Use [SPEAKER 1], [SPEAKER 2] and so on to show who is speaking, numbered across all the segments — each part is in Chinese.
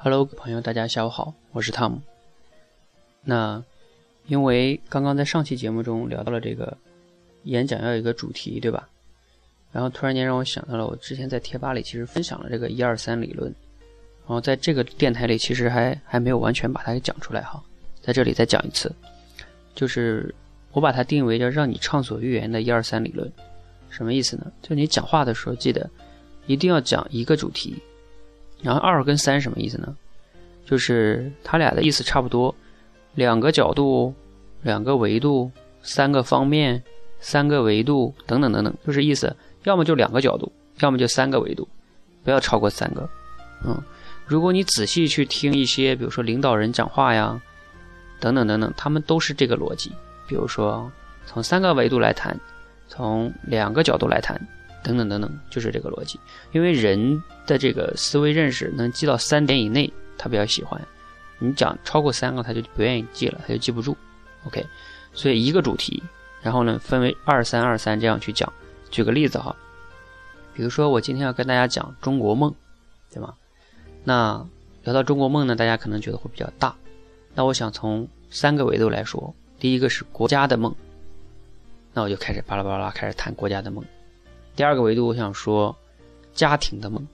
[SPEAKER 1] Hello，朋友，大家下午好，我是汤姆。那因为刚刚在上期节目中聊到了这个演讲要有一个主题，对吧？然后突然间让我想到了，我之前在贴吧里其实分享了这个一二三理论，然后在这个电台里其实还还没有完全把它给讲出来哈，在这里再讲一次，就是我把它定为叫让你畅所欲言的一二三理论，什么意思呢？就你讲话的时候记得一定要讲一个主题。然后二跟三什么意思呢？就是它俩的意思差不多，两个角度、两个维度、三个方面、三个维度等等等等，就是意思，要么就两个角度，要么就三个维度，不要超过三个。嗯，如果你仔细去听一些，比如说领导人讲话呀，等等等等，他们都是这个逻辑。比如说从三个维度来谈，从两个角度来谈。等等等等，就是这个逻辑。因为人的这个思维认识能记到三点以内，他比较喜欢；你讲超过三个，他就不愿意记了，他就记不住。OK，所以一个主题，然后呢分为二三二三这样去讲。举个例子哈，比如说我今天要跟大家讲中国梦，对吗？那聊到中国梦呢，大家可能觉得会比较大。那我想从三个维度来说，第一个是国家的梦，那我就开始巴拉巴拉开始谈国家的梦。第二个维度，我想说家庭的梦，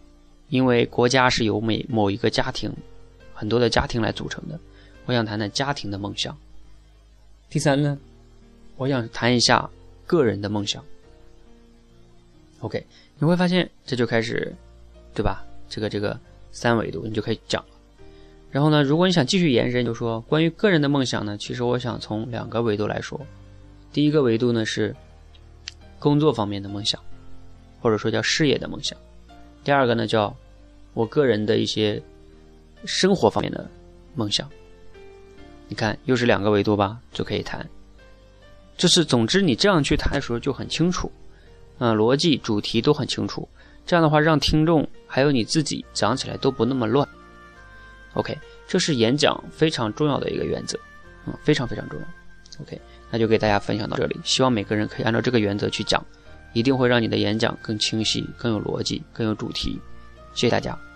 [SPEAKER 1] 因为国家是由每某一个家庭很多的家庭来组成的，我想谈谈家庭的梦想。第三呢，我想谈一下个人的梦想。OK，你会发现这就开始，对吧？这个这个三维度你就可以讲了。然后呢，如果你想继续延伸，就说关于个人的梦想呢，其实我想从两个维度来说。第一个维度呢是工作方面的梦想。或者说叫事业的梦想，第二个呢叫我个人的一些生活方面的梦想。你看，又是两个维度吧，就可以谈。就是总之，你这样去谈的时候就很清楚，嗯，逻辑、主题都很清楚。这样的话，让听众还有你自己讲起来都不那么乱。OK，这是演讲非常重要的一个原则，嗯，非常非常重要。OK，那就给大家分享到这里，希望每个人可以按照这个原则去讲。一定会让你的演讲更清晰、更有逻辑、更有主题。谢谢大家。